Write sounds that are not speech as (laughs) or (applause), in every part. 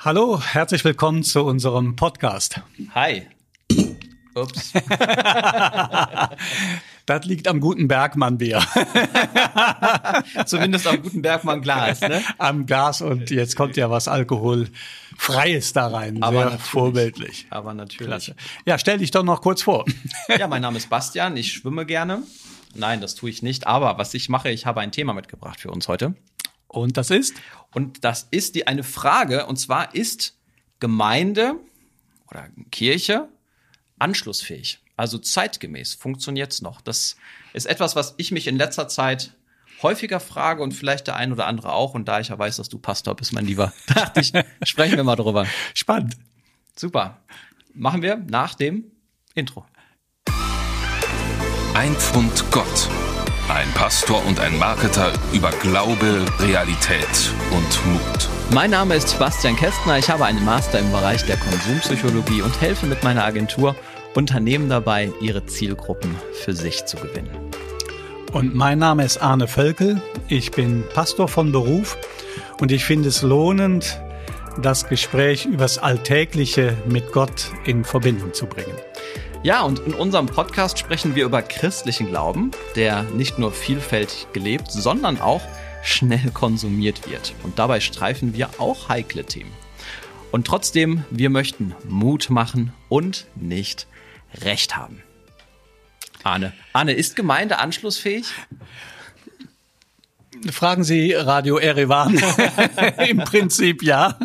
Hallo, herzlich willkommen zu unserem Podcast. Hi. Ups. (laughs) das liegt am guten Bergmann-Bier. (laughs) Zumindest am guten Bergmann-Glas, ne? Am Glas und jetzt kommt ja was Alkoholfreies da rein. Aber Sehr vorbildlich. Aber natürlich. Klasse. Ja, stell dich doch noch kurz vor. (laughs) Ja, mein Name ist Bastian, ich schwimme gerne. Nein, das tue ich nicht. Aber was ich mache, ich habe ein Thema mitgebracht für uns heute. Und das ist? Und das ist die eine Frage, und zwar ist Gemeinde oder Kirche anschlussfähig? Also zeitgemäß, funktioniert's noch? Das ist etwas, was ich mich in letzter Zeit häufiger frage und vielleicht der ein oder andere auch. Und da ich ja weiß, dass du Pastor bist, mein Lieber, (laughs) dachte ich, sprechen wir mal drüber. Spannend. Super. Machen wir nach dem Intro. Ein Pfund Gott. Ein Pastor und ein Marketer über Glaube, Realität und Mut. Mein Name ist Sebastian Kästner. Ich habe einen Master im Bereich der Konsumpsychologie und helfe mit meiner Agentur Unternehmen dabei, ihre Zielgruppen für sich zu gewinnen. Und mein Name ist Arne Völkel. Ich bin Pastor von Beruf und ich finde es lohnend, das Gespräch übers Alltägliche mit Gott in Verbindung zu bringen. Ja, und in unserem Podcast sprechen wir über christlichen Glauben, der nicht nur vielfältig gelebt, sondern auch schnell konsumiert wird. Und dabei streifen wir auch heikle Themen. Und trotzdem, wir möchten Mut machen und nicht Recht haben. Arne, Arne, ist Gemeinde anschlussfähig? Fragen Sie Radio Erevan. (laughs) Im Prinzip ja.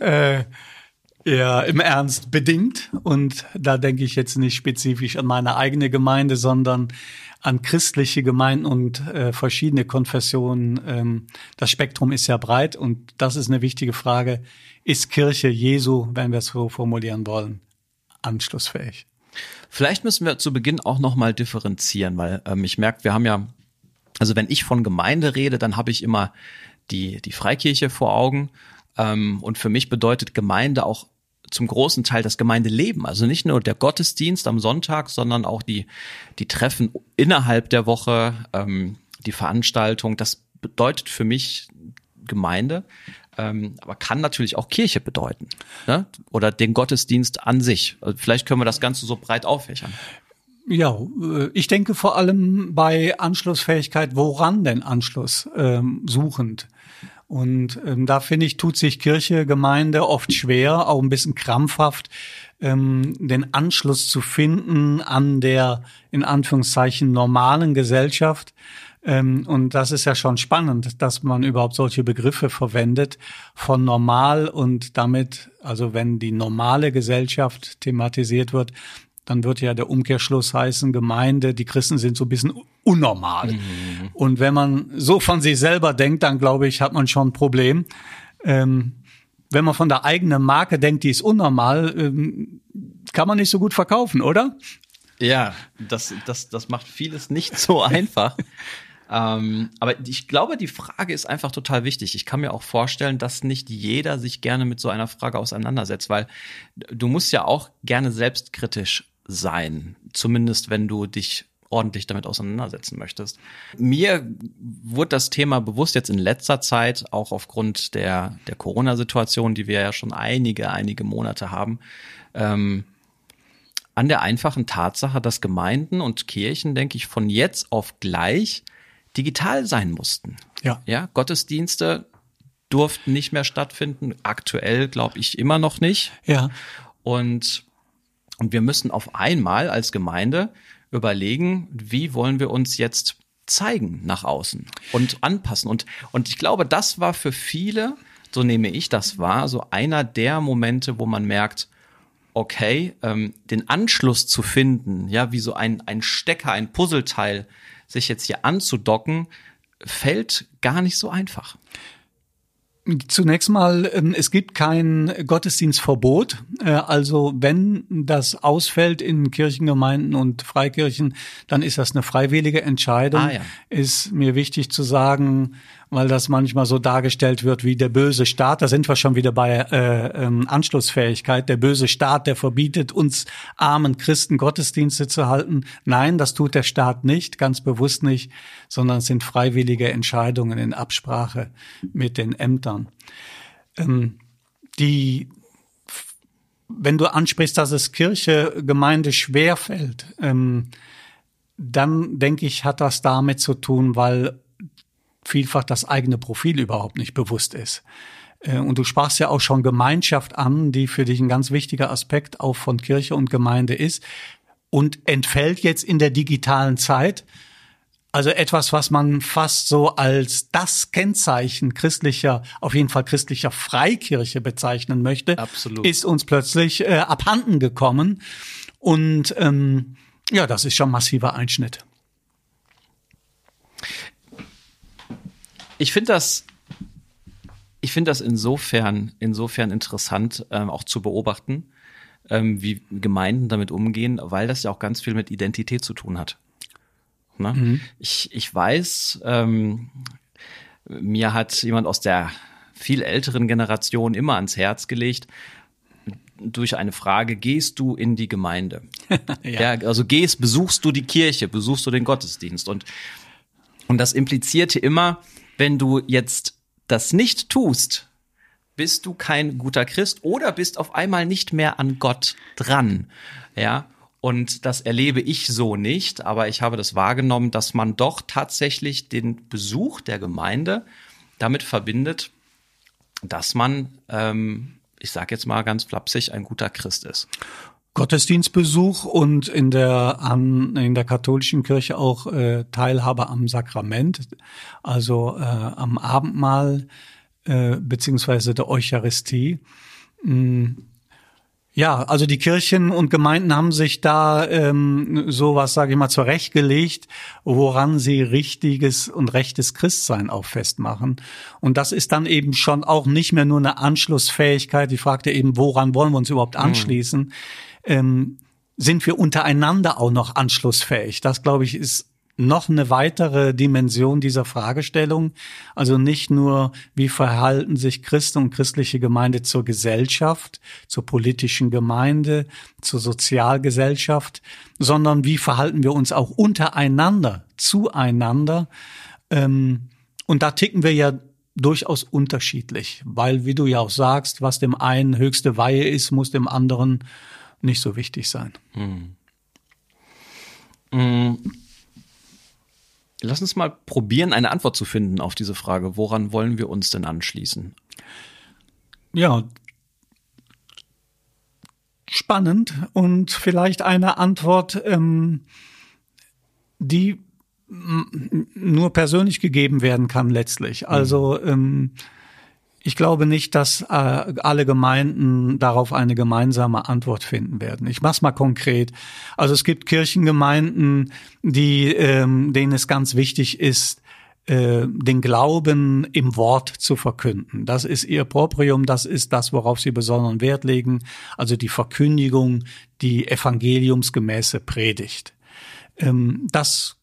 äh, (laughs) ja, im Ernst bedingt. Und da denke ich jetzt nicht spezifisch an meine eigene Gemeinde, sondern an christliche Gemeinden und äh, verschiedene Konfessionen. Ähm, das Spektrum ist ja breit und das ist eine wichtige Frage. Ist Kirche Jesu, wenn wir es so formulieren wollen, anschlussfähig? Vielleicht müssen wir zu Beginn auch nochmal differenzieren, weil ähm, ich merke, wir haben ja, also wenn ich von Gemeinde rede, dann habe ich immer die, die Freikirche vor Augen. Ähm, und für mich bedeutet Gemeinde auch zum großen Teil das Gemeindeleben. Also nicht nur der Gottesdienst am Sonntag, sondern auch die, die Treffen innerhalb der Woche, ähm, die Veranstaltung. Das bedeutet für mich Gemeinde, ähm, aber kann natürlich auch Kirche bedeuten. Ne? Oder den Gottesdienst an sich. Also vielleicht können wir das Ganze so breit auffächern. Ja, äh, ich denke vor allem bei Anschlussfähigkeit, woran denn Anschluss ähm, suchend? Und ähm, da finde ich, tut sich Kirche, Gemeinde oft schwer, auch ein bisschen krampfhaft, ähm, den Anschluss zu finden an der, in Anführungszeichen, normalen Gesellschaft. Ähm, und das ist ja schon spannend, dass man überhaupt solche Begriffe verwendet von normal und damit, also wenn die normale Gesellschaft thematisiert wird, dann wird ja der Umkehrschluss heißen, Gemeinde, die Christen sind so ein bisschen unnormal. Mhm. Und wenn man so von sich selber denkt, dann glaube ich, hat man schon ein Problem. Ähm, wenn man von der eigenen Marke denkt, die ist unnormal, ähm, kann man nicht so gut verkaufen, oder? Ja, das, das, das macht vieles nicht so (laughs) einfach. ähm, aber ich glaube, die Frage ist einfach total wichtig. Ich kann mir auch vorstellen, dass nicht jeder sich gerne mit so einer Frage auseinandersetzt, weil du musst ja auch gerne selbstkritisch sein. Zumindest wenn du dich ordentlich damit auseinandersetzen möchtest. Mir wurde das Thema bewusst jetzt in letzter Zeit, auch aufgrund der, der Corona-Situation, die wir ja schon einige, einige Monate haben, ähm, an der einfachen Tatsache, dass Gemeinden und Kirchen, denke ich, von jetzt auf gleich digital sein mussten. Ja. Ja, Gottesdienste durften nicht mehr stattfinden. Aktuell glaube ich immer noch nicht. Ja. Und und wir müssen auf einmal als Gemeinde überlegen, wie wollen wir uns jetzt zeigen nach außen und anpassen. Und, und ich glaube, das war für viele, so nehme ich das wahr, so einer der Momente, wo man merkt, okay, ähm, den Anschluss zu finden, ja, wie so ein, ein Stecker, ein Puzzleteil, sich jetzt hier anzudocken, fällt gar nicht so einfach. Zunächst mal, ähm, es gibt kein Gottesdienstverbot. Äh, also wenn das ausfällt in Kirchengemeinden und Freikirchen, dann ist das eine freiwillige Entscheidung. Ah, ja. Ist mir wichtig zu sagen, weil das manchmal so dargestellt wird wie der böse Staat. Da sind wir schon wieder bei äh, ähm, Anschlussfähigkeit. Der böse Staat, der verbietet uns armen Christen Gottesdienste zu halten. Nein, das tut der Staat nicht, ganz bewusst nicht, sondern es sind freiwillige Entscheidungen in Absprache mit den Ämtern. Ähm, die, wenn du ansprichst, dass es Kirche, Gemeinde schwerfällt, ähm, dann denke ich, hat das damit zu tun, weil vielfach das eigene Profil überhaupt nicht bewusst ist. Äh, und du sprachst ja auch schon Gemeinschaft an, die für dich ein ganz wichtiger Aspekt auch von Kirche und Gemeinde ist und entfällt jetzt in der digitalen Zeit. Also etwas, was man fast so als das Kennzeichen christlicher, auf jeden Fall christlicher Freikirche bezeichnen möchte, Absolut. ist uns plötzlich äh, abhanden gekommen. Und ähm, ja, das ist schon massiver Einschnitt. Ich finde das, ich finde das insofern, insofern interessant, ähm, auch zu beobachten, ähm, wie Gemeinden damit umgehen, weil das ja auch ganz viel mit Identität zu tun hat. Ne? Mhm. Ich, ich weiß, ähm, mir hat jemand aus der viel älteren Generation immer ans Herz gelegt, durch eine Frage, gehst du in die Gemeinde? (laughs) ja. ja. also gehst, besuchst du die Kirche, besuchst du den Gottesdienst und, und das implizierte immer, wenn du jetzt das nicht tust, bist du kein guter Christ oder bist auf einmal nicht mehr an Gott dran. Ja, und das erlebe ich so nicht, aber ich habe das wahrgenommen, dass man doch tatsächlich den Besuch der Gemeinde damit verbindet, dass man, ähm, ich sage jetzt mal ganz flapsig, ein guter Christ ist. Gottesdienstbesuch und in der an, in der katholischen Kirche auch äh, Teilhabe am Sakrament, also äh, am Abendmahl äh, beziehungsweise der Eucharistie. Mm ja, also die Kirchen und Gemeinden haben sich da ähm, sowas, sage ich mal, zurechtgelegt, woran sie richtiges und rechtes Christsein auch festmachen. Und das ist dann eben schon auch nicht mehr nur eine Anschlussfähigkeit. Ich fragte eben, woran wollen wir uns überhaupt mhm. anschließen? Mhm. Ähm, sind wir untereinander auch noch anschlussfähig? Das, glaube ich, ist noch eine weitere Dimension dieser Fragestellung. Also nicht nur, wie verhalten sich Christen und christliche Gemeinde zur Gesellschaft, zur politischen Gemeinde, zur Sozialgesellschaft, sondern wie verhalten wir uns auch untereinander, zueinander. Ähm, und da ticken wir ja durchaus unterschiedlich, weil, wie du ja auch sagst, was dem einen höchste Weihe ist, muss dem anderen nicht so wichtig sein. Hm. Hm. Lass uns mal probieren, eine Antwort zu finden auf diese Frage. Woran wollen wir uns denn anschließen? Ja, spannend und vielleicht eine Antwort, ähm, die nur persönlich gegeben werden kann letztlich. Also ähm, ich glaube nicht, dass äh, alle Gemeinden darauf eine gemeinsame Antwort finden werden. Ich mach's mal konkret. Also es gibt Kirchengemeinden, die, ähm, denen es ganz wichtig ist, äh, den Glauben im Wort zu verkünden. Das ist ihr Proprium, das ist das, worauf sie besonderen Wert legen, also die Verkündigung, die evangeliumsgemäße Predigt. Ähm, das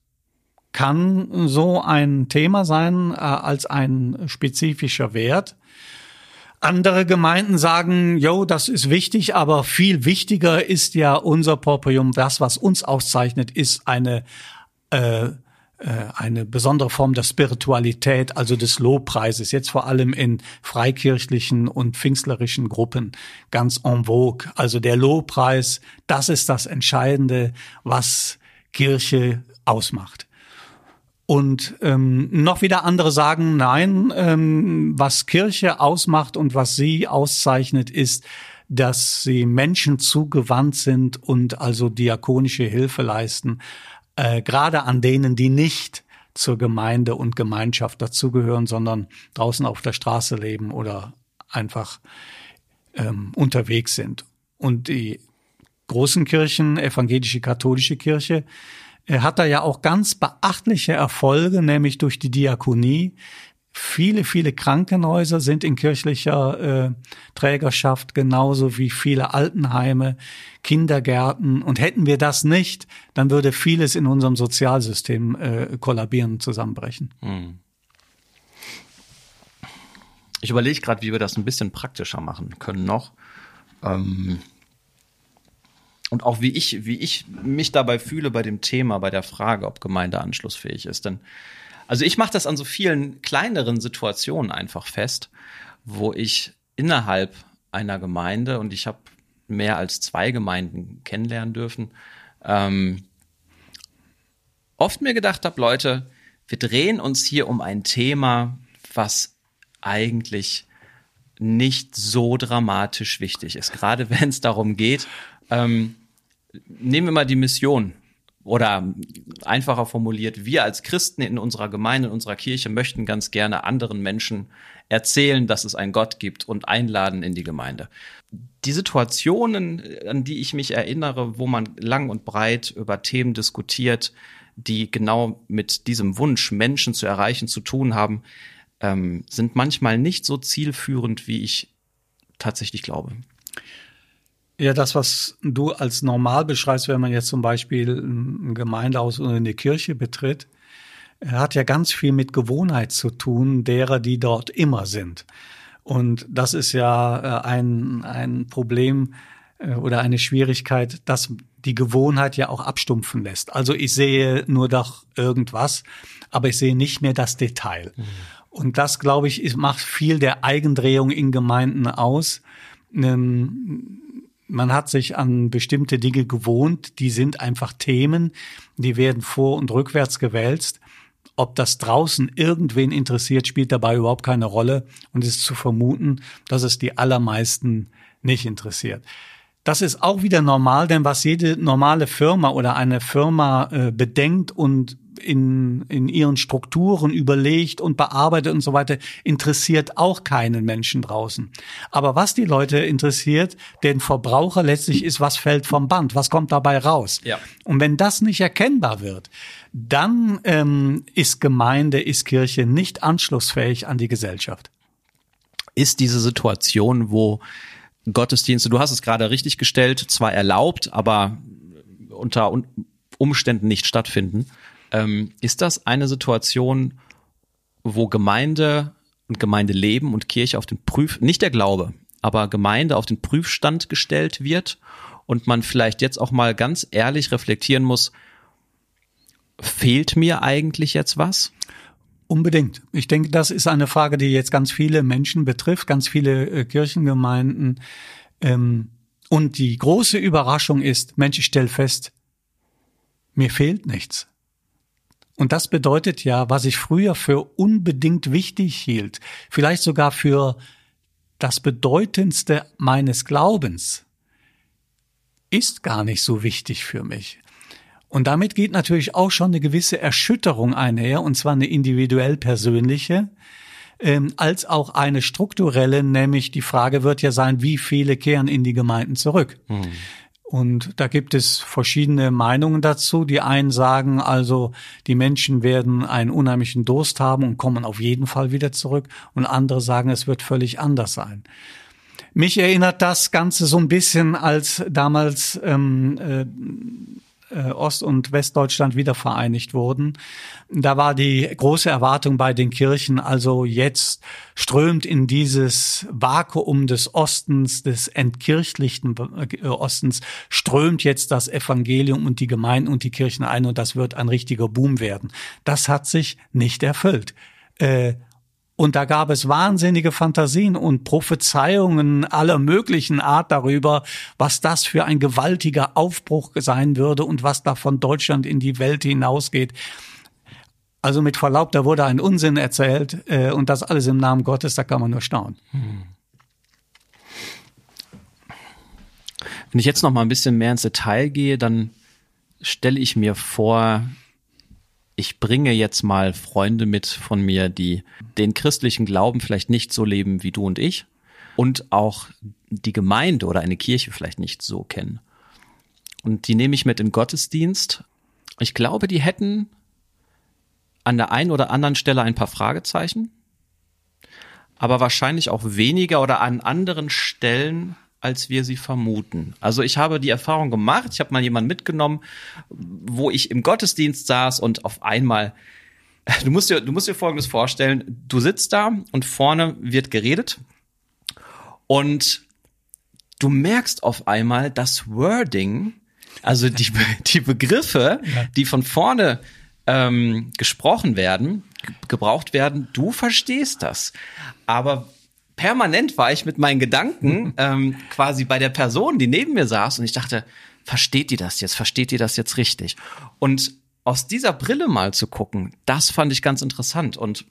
kann so ein Thema sein äh, als ein spezifischer Wert. Andere Gemeinden sagen, yo, das ist wichtig, aber viel wichtiger ist ja unser Proprium. Das, was uns auszeichnet, ist eine äh, äh, eine besondere Form der Spiritualität, also des Lobpreises, jetzt vor allem in freikirchlichen und pfingstlerischen Gruppen ganz en vogue. Also der Lobpreis, das ist das Entscheidende, was Kirche ausmacht. Und ähm, noch wieder andere sagen, nein, ähm, was Kirche ausmacht und was sie auszeichnet, ist, dass sie Menschen zugewandt sind und also diakonische Hilfe leisten, äh, gerade an denen, die nicht zur Gemeinde und Gemeinschaft dazugehören, sondern draußen auf der Straße leben oder einfach ähm, unterwegs sind. Und die großen Kirchen, evangelische, katholische Kirche, er hat da ja auch ganz beachtliche Erfolge, nämlich durch die Diakonie. Viele, viele Krankenhäuser sind in kirchlicher äh, Trägerschaft, genauso wie viele Altenheime, Kindergärten. Und hätten wir das nicht, dann würde vieles in unserem Sozialsystem äh, kollabieren, zusammenbrechen. Hm. Ich überlege gerade, wie wir das ein bisschen praktischer machen können noch. Ähm und auch wie ich, wie ich mich dabei fühle bei dem Thema, bei der Frage, ob Gemeinde anschlussfähig ist. Denn, also ich mache das an so vielen kleineren Situationen einfach fest, wo ich innerhalb einer Gemeinde und ich habe mehr als zwei Gemeinden kennenlernen dürfen, ähm, oft mir gedacht habe, Leute, wir drehen uns hier um ein Thema, was eigentlich nicht so dramatisch wichtig ist. Gerade (laughs) wenn es darum geht, ähm, nehmen wir mal die Mission. Oder einfacher formuliert, wir als Christen in unserer Gemeinde, in unserer Kirche möchten ganz gerne anderen Menschen erzählen, dass es einen Gott gibt und einladen in die Gemeinde. Die Situationen, an die ich mich erinnere, wo man lang und breit über Themen diskutiert, die genau mit diesem Wunsch, Menschen zu erreichen, zu tun haben, ähm, sind manchmal nicht so zielführend, wie ich tatsächlich glaube. Ja, das, was du als normal beschreibst, wenn man jetzt zum Beispiel ein Gemeindehaus oder eine Kirche betritt, hat ja ganz viel mit Gewohnheit zu tun, derer, die dort immer sind. Und das ist ja äh, ein, ein Problem äh, oder eine Schwierigkeit, dass die Gewohnheit ja auch abstumpfen lässt. Also ich sehe nur doch irgendwas, aber ich sehe nicht mehr das Detail. Mhm. Und das, glaube ich, macht viel der Eigendrehung in Gemeinden aus. Ähm, man hat sich an bestimmte Dinge gewohnt, die sind einfach Themen, die werden vor und rückwärts gewälzt. Ob das draußen irgendwen interessiert, spielt dabei überhaupt keine Rolle und ist zu vermuten, dass es die allermeisten nicht interessiert. Das ist auch wieder normal, denn was jede normale Firma oder eine Firma äh, bedenkt und in, in ihren Strukturen überlegt und bearbeitet und so weiter, interessiert auch keinen Menschen draußen. Aber was die Leute interessiert, den Verbraucher letztlich ist, was fällt vom Band, was kommt dabei raus. Ja. Und wenn das nicht erkennbar wird, dann ähm, ist Gemeinde, ist Kirche nicht anschlussfähig an die Gesellschaft. Ist diese Situation, wo Gottesdienste, du hast es gerade richtig gestellt, zwar erlaubt, aber unter Umständen nicht stattfinden. Ähm, ist das eine Situation, wo Gemeinde und Gemeindeleben und Kirche auf den Prüf, nicht der Glaube, aber Gemeinde auf den Prüfstand gestellt wird und man vielleicht jetzt auch mal ganz ehrlich reflektieren muss, fehlt mir eigentlich jetzt was? Unbedingt. Ich denke, das ist eine Frage, die jetzt ganz viele Menschen betrifft, ganz viele äh, Kirchengemeinden. Ähm, und die große Überraschung ist, Mensch, ich stelle fest, mir fehlt nichts. Und das bedeutet ja, was ich früher für unbedingt wichtig hielt, vielleicht sogar für das Bedeutendste meines Glaubens, ist gar nicht so wichtig für mich. Und damit geht natürlich auch schon eine gewisse Erschütterung einher, und zwar eine individuell persönliche, ähm, als auch eine strukturelle, nämlich die Frage wird ja sein, wie viele kehren in die Gemeinden zurück. Mhm. Und da gibt es verschiedene Meinungen dazu. Die einen sagen also, die Menschen werden einen unheimlichen Durst haben und kommen auf jeden Fall wieder zurück. Und andere sagen, es wird völlig anders sein. Mich erinnert das Ganze so ein bisschen, als damals ähm, äh, äh, Ost- und Westdeutschland wieder vereinigt wurden. Da war die große Erwartung bei den Kirchen, also jetzt strömt in dieses Vakuum des Ostens, des entkirchlichten äh, Ostens, strömt jetzt das Evangelium und die Gemeinden und die Kirchen ein und das wird ein richtiger Boom werden. Das hat sich nicht erfüllt. Äh, und da gab es wahnsinnige Fantasien und Prophezeiungen aller möglichen Art darüber, was das für ein gewaltiger Aufbruch sein würde und was da von Deutschland in die Welt hinausgeht. Also mit Verlaub, da wurde ein Unsinn erzählt äh, und das alles im Namen Gottes, da kann man nur staunen. Wenn ich jetzt noch mal ein bisschen mehr ins Detail gehe, dann stelle ich mir vor, ich bringe jetzt mal Freunde mit von mir, die den christlichen Glauben vielleicht nicht so leben wie du und ich und auch die Gemeinde oder eine Kirche vielleicht nicht so kennen. Und die nehme ich mit in Gottesdienst. Ich glaube, die hätten an der einen oder anderen Stelle ein paar Fragezeichen, aber wahrscheinlich auch weniger oder an anderen Stellen als wir sie vermuten. Also ich habe die Erfahrung gemacht, ich habe mal jemanden mitgenommen, wo ich im Gottesdienst saß und auf einmal, (laughs) du musst dir, du musst dir Folgendes vorstellen, du sitzt da und vorne wird geredet und du merkst auf einmal das Wording, also die, (laughs) die Begriffe, die von vorne ähm, gesprochen werden, gebraucht werden, du verstehst das. Aber permanent war ich mit meinen Gedanken (laughs) ähm, quasi bei der Person, die neben mir saß und ich dachte, versteht die das jetzt? Versteht die das jetzt richtig? Und aus dieser Brille mal zu gucken, das fand ich ganz interessant und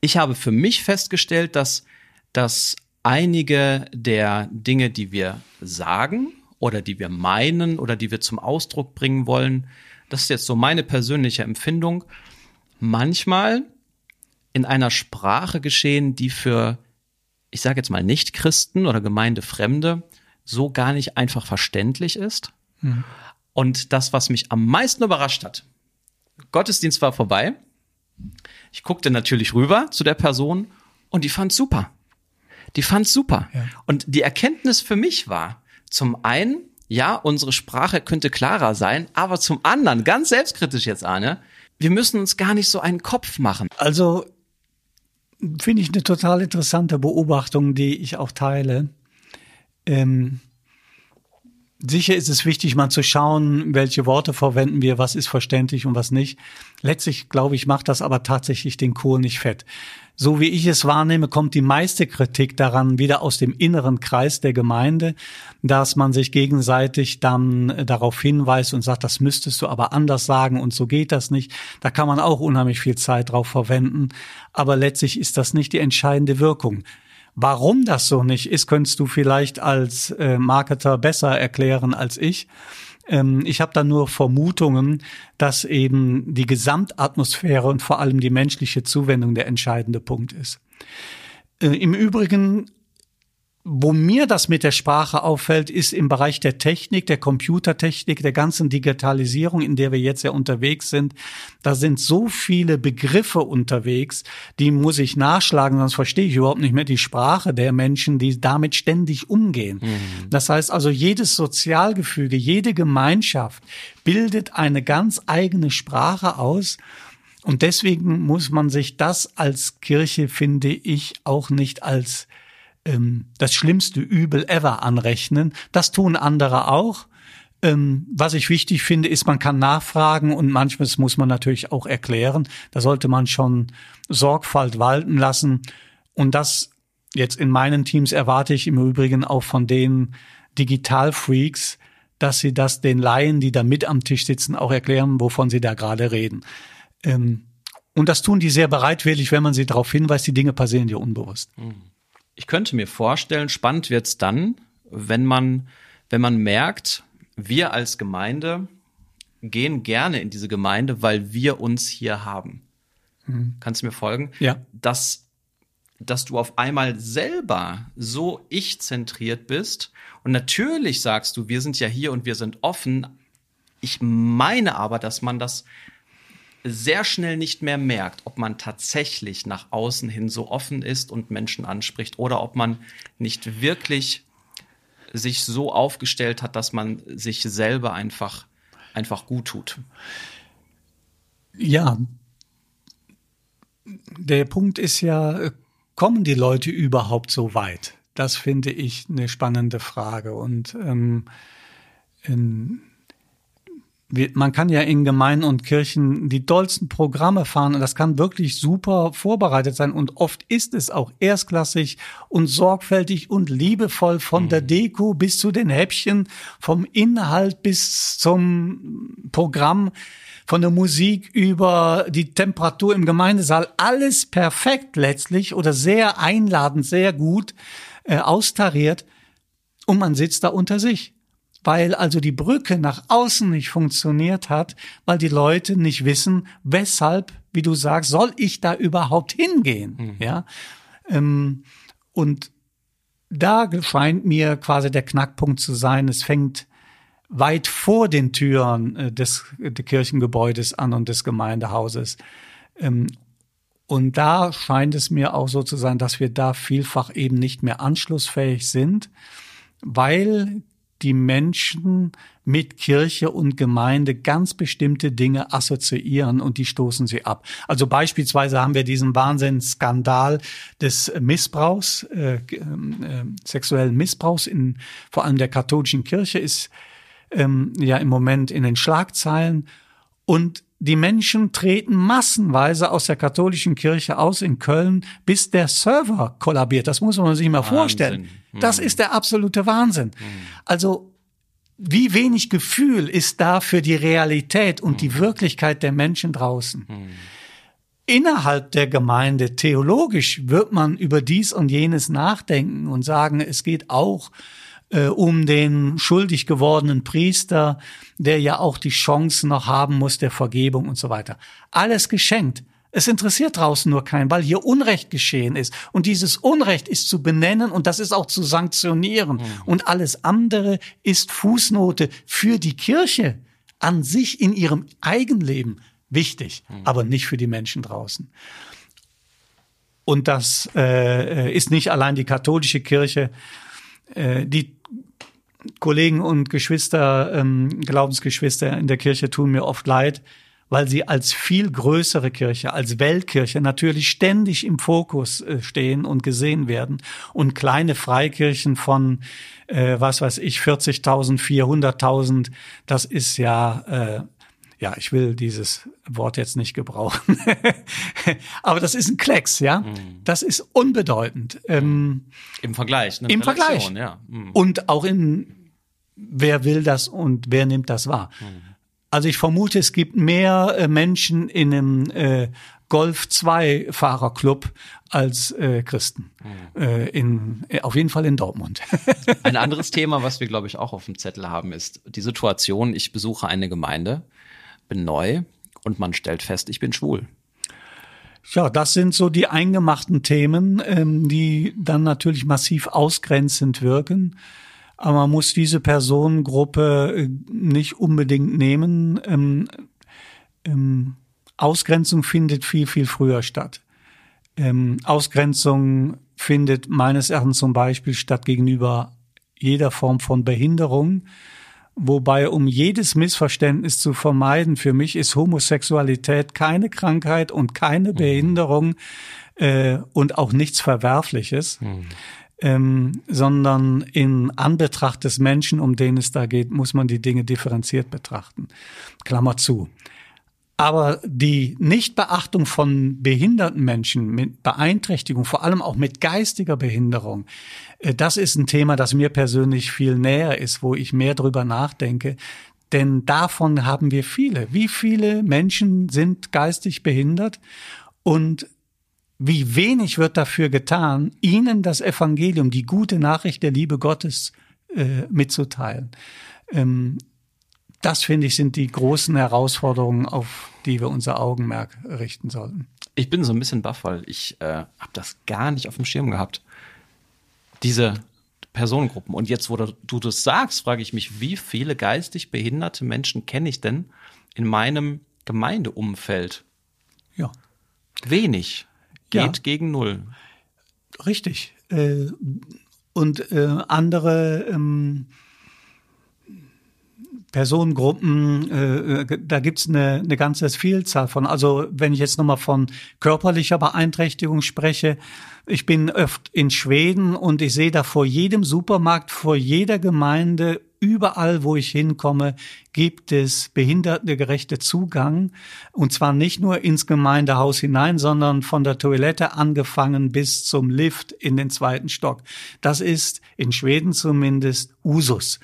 ich habe für mich festgestellt, dass, dass einige der Dinge, die wir sagen oder die wir meinen oder die wir zum Ausdruck bringen wollen, das ist jetzt so meine persönliche Empfindung, manchmal in einer Sprache geschehen, die für, ich sage jetzt mal, Nicht-Christen oder Gemeindefremde so gar nicht einfach verständlich ist. Mhm. Und das, was mich am meisten überrascht hat, Gottesdienst war vorbei. Ich guckte natürlich rüber zu der Person und die fand super. Die fand super. Ja. Und die Erkenntnis für mich war, zum einen, ja, unsere Sprache könnte klarer sein, aber zum anderen, ganz selbstkritisch jetzt, Arne, wir müssen uns gar nicht so einen Kopf machen. Also finde ich eine total interessante Beobachtung, die ich auch teile. Ähm, sicher ist es wichtig, mal zu schauen, welche Worte verwenden wir, was ist verständlich und was nicht. Letztlich, glaube ich, macht das aber tatsächlich den Kohl nicht fett so wie ich es wahrnehme, kommt die meiste Kritik daran wieder aus dem inneren Kreis der Gemeinde, dass man sich gegenseitig dann darauf hinweist und sagt, das müsstest du aber anders sagen und so geht das nicht. Da kann man auch unheimlich viel Zeit drauf verwenden. Aber letztlich ist das nicht die entscheidende Wirkung. Warum das so nicht ist, könntest du vielleicht als äh, Marketer besser erklären als ich. Ähm, ich habe da nur Vermutungen, dass eben die Gesamtatmosphäre und vor allem die menschliche Zuwendung der entscheidende Punkt ist. Äh, Im Übrigen wo mir das mit der Sprache auffällt, ist im Bereich der Technik, der Computertechnik, der ganzen Digitalisierung, in der wir jetzt ja unterwegs sind. Da sind so viele Begriffe unterwegs, die muss ich nachschlagen, sonst verstehe ich überhaupt nicht mehr die Sprache der Menschen, die damit ständig umgehen. Mhm. Das heißt also, jedes Sozialgefüge, jede Gemeinschaft bildet eine ganz eigene Sprache aus. Und deswegen muss man sich das als Kirche, finde ich, auch nicht als ähm, das schlimmste Übel ever anrechnen. Das tun andere auch. Ähm, was ich wichtig finde, ist, man kann nachfragen und manchmal muss man natürlich auch erklären. Da sollte man schon Sorgfalt walten lassen. Und das jetzt in meinen Teams erwarte ich im Übrigen auch von den Digitalfreaks, dass sie das den Laien, die da mit am Tisch sitzen, auch erklären, wovon sie da gerade reden. Ähm, und das tun die sehr bereitwillig, wenn man sie darauf hinweist, die Dinge passieren dir unbewusst. Mhm ich könnte mir vorstellen, spannend wird's dann, wenn man, wenn man merkt, wir als Gemeinde gehen gerne in diese Gemeinde, weil wir uns hier haben. Mhm. Kannst du mir folgen? Ja. Dass, dass du auf einmal selber so ich-zentriert bist. Und natürlich sagst du, wir sind ja hier und wir sind offen. Ich meine aber, dass man das sehr schnell nicht mehr merkt, ob man tatsächlich nach außen hin so offen ist und Menschen anspricht oder ob man nicht wirklich sich so aufgestellt hat, dass man sich selber einfach, einfach gut tut. Ja. Der Punkt ist ja, kommen die Leute überhaupt so weit? Das finde ich eine spannende Frage. Und ähm, in, man kann ja in Gemeinden und Kirchen die dollsten Programme fahren und das kann wirklich super vorbereitet sein und oft ist es auch erstklassig und sorgfältig und liebevoll von mhm. der Deko bis zu den Häppchen, vom Inhalt bis zum Programm, von der Musik über die Temperatur im Gemeindesaal, alles perfekt letztlich oder sehr einladend, sehr gut äh, austariert und man sitzt da unter sich weil also die Brücke nach außen nicht funktioniert hat, weil die Leute nicht wissen, weshalb, wie du sagst, soll ich da überhaupt hingehen? Mhm. Ja. Ähm, und da scheint mir quasi der Knackpunkt zu sein. Es fängt weit vor den Türen äh, des, des Kirchengebäudes an und des Gemeindehauses. Ähm, und da scheint es mir auch so zu sein, dass wir da vielfach eben nicht mehr anschlussfähig sind, weil die Menschen mit Kirche und Gemeinde ganz bestimmte Dinge assoziieren und die stoßen sie ab. Also beispielsweise haben wir diesen Wahnsinnsskandal des Missbrauchs, äh, äh, sexuellen Missbrauchs in vor allem der katholischen Kirche ist ähm, ja im Moment in den Schlagzeilen und die Menschen treten massenweise aus der katholischen Kirche aus in Köln, bis der Server kollabiert. Das muss man sich mal Wahnsinn. vorstellen. Das Mhm. ist der absolute Wahnsinn. Also wie wenig Gefühl ist da für die Realität und die Wirklichkeit der Menschen draußen. Innerhalb der Gemeinde theologisch wird man über dies und jenes nachdenken und sagen, es geht auch äh, um den schuldig gewordenen Priester, der ja auch die Chance noch haben muss der Vergebung und so weiter. Alles geschenkt. Es interessiert draußen nur keinen, weil hier Unrecht geschehen ist. Und dieses Unrecht ist zu benennen und das ist auch zu sanktionieren. Und alles andere ist Fußnote für die Kirche an sich in ihrem Eigenleben wichtig, aber nicht für die Menschen draußen. Und das äh, ist nicht allein die katholische Kirche. Äh, die Kollegen und Geschwister, ähm, Glaubensgeschwister in der Kirche tun mir oft leid, weil sie als viel größere Kirche, als Weltkirche natürlich ständig im Fokus äh, stehen und gesehen werden und kleine Freikirchen von, äh, was weiß ich, 40.000, 400.000, das ist ja, äh, ja, ich will dieses Wort jetzt nicht gebrauchen, (laughs) aber das ist ein Klecks, ja, das ist unbedeutend. Ähm, Im Vergleich. Ne? Im Relation, Vergleich. Ja. Mhm. und auch in, wer will das und wer nimmt das wahr. Also ich vermute, es gibt mehr äh, Menschen in einem äh, Golf 2 Fahrerclub als äh, Christen. Äh, in, äh, auf jeden Fall in Dortmund. (laughs) Ein anderes Thema, was wir, glaube ich, auch auf dem Zettel haben, ist die Situation, ich besuche eine Gemeinde, bin neu und man stellt fest, ich bin schwul. ja, das sind so die eingemachten Themen, ähm, die dann natürlich massiv ausgrenzend wirken. Aber man muss diese Personengruppe äh, nicht unbedingt nehmen. Ähm, ähm, Ausgrenzung findet viel, viel früher statt. Ähm, Ausgrenzung findet meines Erachtens zum Beispiel statt gegenüber jeder Form von Behinderung. Wobei, um jedes Missverständnis zu vermeiden, für mich ist Homosexualität keine Krankheit und keine Behinderung äh, und auch nichts Verwerfliches, ähm, sondern in Anbetracht des Menschen, um den es da geht, muss man die Dinge differenziert betrachten. Klammer zu. Aber die Nichtbeachtung von behinderten Menschen mit Beeinträchtigung, vor allem auch mit geistiger Behinderung, äh, das ist ein Thema, das mir persönlich viel näher ist, wo ich mehr drüber nachdenke. Denn davon haben wir viele. Wie viele Menschen sind geistig behindert und wie wenig wird dafür getan, ihnen das Evangelium, die gute Nachricht der Liebe Gottes äh, mitzuteilen. Ähm, das finde ich sind die großen Herausforderungen, auf die wir unser Augenmerk richten sollten. Ich bin so ein bisschen baff, weil ich äh, habe das gar nicht auf dem Schirm gehabt. Diese Personengruppen. Und jetzt, wo du, du das sagst, frage ich mich, wie viele geistig behinderte Menschen kenne ich denn in meinem Gemeindeumfeld? Ja, Wenig. Ja. Geht gegen null. richtig. Äh, und äh, andere ähm, Personengruppen, äh, da gibt's eine, eine ganze Vielzahl von. Also wenn ich jetzt nochmal von körperlicher Beeinträchtigung spreche, ich bin oft in Schweden und ich sehe da vor jedem Supermarkt, vor jeder Gemeinde, überall, wo ich hinkomme, gibt es behindertengerechte Zugang. Und zwar nicht nur ins Gemeindehaus hinein, sondern von der Toilette angefangen bis zum Lift in den zweiten Stock. Das ist in Schweden zumindest Usus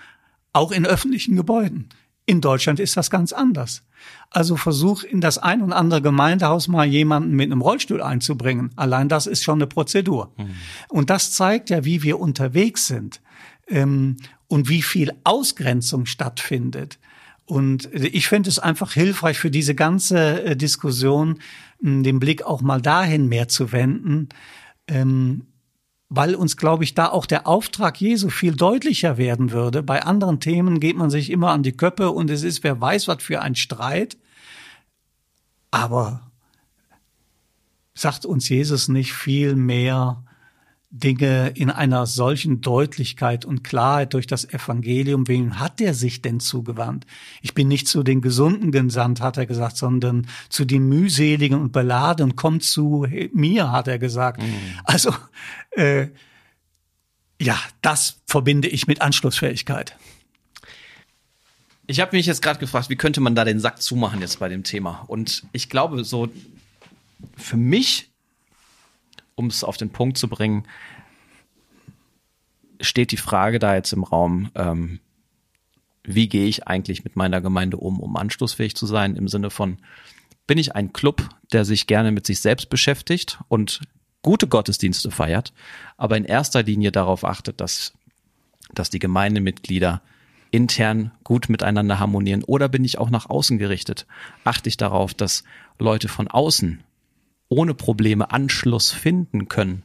auch in öffentlichen Gebäuden. In Deutschland ist das ganz anders. Also versuch in das ein und andere Gemeindehaus mal jemanden mit einem Rollstuhl einzubringen. Allein das ist schon eine Prozedur. Und das zeigt ja, wie wir unterwegs sind ähm, und wie viel Ausgrenzung stattfindet. Und ich finde es einfach hilfreich für diese ganze äh, Diskussion, mh, den Blick auch mal dahin mehr zu wenden. Ähm, weil uns, glaube ich, da auch der Auftrag Jesu viel deutlicher werden würde. Bei anderen Themen geht man sich immer an die Köppe und es ist, wer weiß, was für ein Streit. Aber sagt uns Jesus nicht viel mehr Dinge in einer solchen Deutlichkeit und Klarheit durch das Evangelium? Wem hat er sich denn zugewandt? Ich bin nicht zu den Gesunden gesandt, hat er gesagt, sondern zu den mühseligen und beladenen. Kommt zu mir, hat er gesagt. Also, äh, ja, das verbinde ich mit Anschlussfähigkeit. Ich habe mich jetzt gerade gefragt, wie könnte man da den Sack zumachen jetzt bei dem Thema? Und ich glaube, so für mich, um es auf den Punkt zu bringen, steht die Frage da jetzt im Raum, ähm, wie gehe ich eigentlich mit meiner Gemeinde um, um anschlussfähig zu sein, im Sinne von, bin ich ein Club, der sich gerne mit sich selbst beschäftigt und gute Gottesdienste feiert, aber in erster Linie darauf achtet, dass, dass die Gemeindemitglieder intern gut miteinander harmonieren? Oder bin ich auch nach außen gerichtet? Achte ich darauf, dass Leute von außen ohne Probleme Anschluss finden können,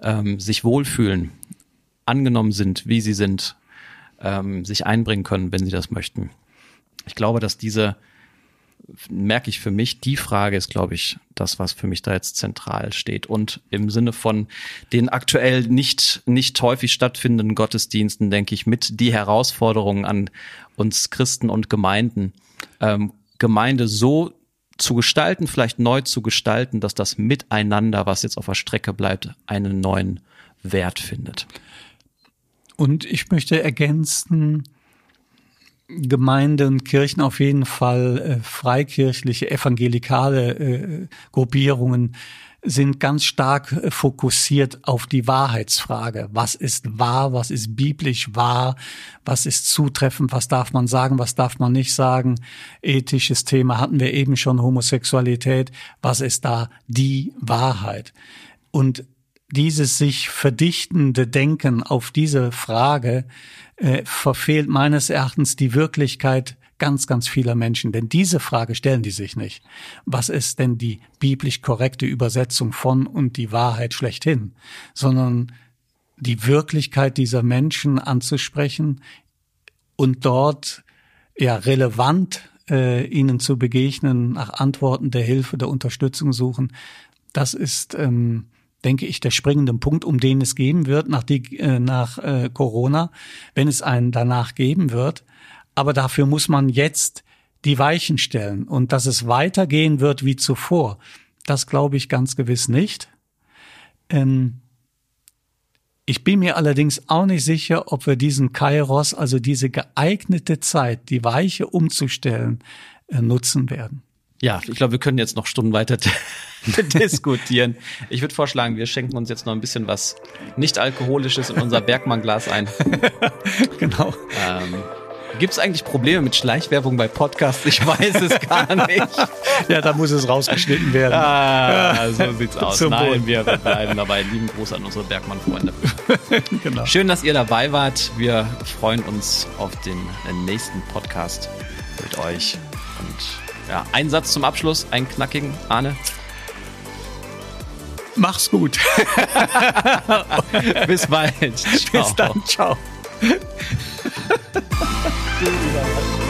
ähm, sich wohlfühlen, angenommen sind, wie sie sind, ähm, sich einbringen können, wenn sie das möchten. Ich glaube, dass diese merke ich für mich, die Frage ist, glaube ich, das, was für mich da jetzt zentral steht. Und im Sinne von den aktuell nicht, nicht häufig stattfindenden Gottesdiensten, denke ich, mit die Herausforderungen an uns Christen und Gemeinden, ähm, Gemeinde so zu gestalten, vielleicht neu zu gestalten, dass das Miteinander, was jetzt auf der Strecke bleibt, einen neuen Wert findet. Und ich möchte ergänzen, Gemeinden und Kirchen auf jeden Fall äh, freikirchliche, evangelikale äh, Gruppierungen sind ganz stark äh, fokussiert auf die Wahrheitsfrage. Was ist wahr? Was ist biblisch wahr? Was ist zutreffend? Was darf man sagen? Was darf man nicht sagen? Ethisches Thema hatten wir eben schon, Homosexualität. Was ist da die Wahrheit? Und dieses sich verdichtende Denken auf diese Frage äh, verfehlt meines Erachtens die Wirklichkeit ganz, ganz vieler Menschen. Denn diese Frage stellen die sich nicht. Was ist denn die biblisch korrekte Übersetzung von und die Wahrheit schlechthin? Sondern die Wirklichkeit dieser Menschen anzusprechen und dort ja relevant äh, ihnen zu begegnen, nach Antworten der Hilfe, der Unterstützung suchen. Das ist ähm, denke ich, der springende Punkt, um den es geben wird nach, die, äh, nach äh, Corona, wenn es einen danach geben wird. Aber dafür muss man jetzt die Weichen stellen. Und dass es weitergehen wird wie zuvor, das glaube ich ganz gewiss nicht. Ähm, ich bin mir allerdings auch nicht sicher, ob wir diesen Kairos, also diese geeignete Zeit, die Weiche umzustellen, äh, nutzen werden. Ja, ich glaube, wir können jetzt noch Stunden weiter (laughs) diskutieren. Ich würde vorschlagen, wir schenken uns jetzt noch ein bisschen was nicht alkoholisches in unser Bergmann-Glas ein. (laughs) genau. Ähm, Gibt es eigentlich Probleme mit Schleichwerbung bei Podcasts? Ich weiß es gar nicht. (laughs) ja, da muss es rausgeschnitten werden. Ah, (laughs) so sieht's aus. Zum Nein, wir bleiben dabei. Lieben Gruß an unsere Bergmann-Freunde. (laughs) genau. Schön, dass ihr dabei wart. Wir freuen uns auf den nächsten Podcast mit euch. Und ja, ein Satz zum Abschluss, einen knackigen, Arne. Mach's gut. Bis bald. Ciao. Bis dann. Ciao. Thank you.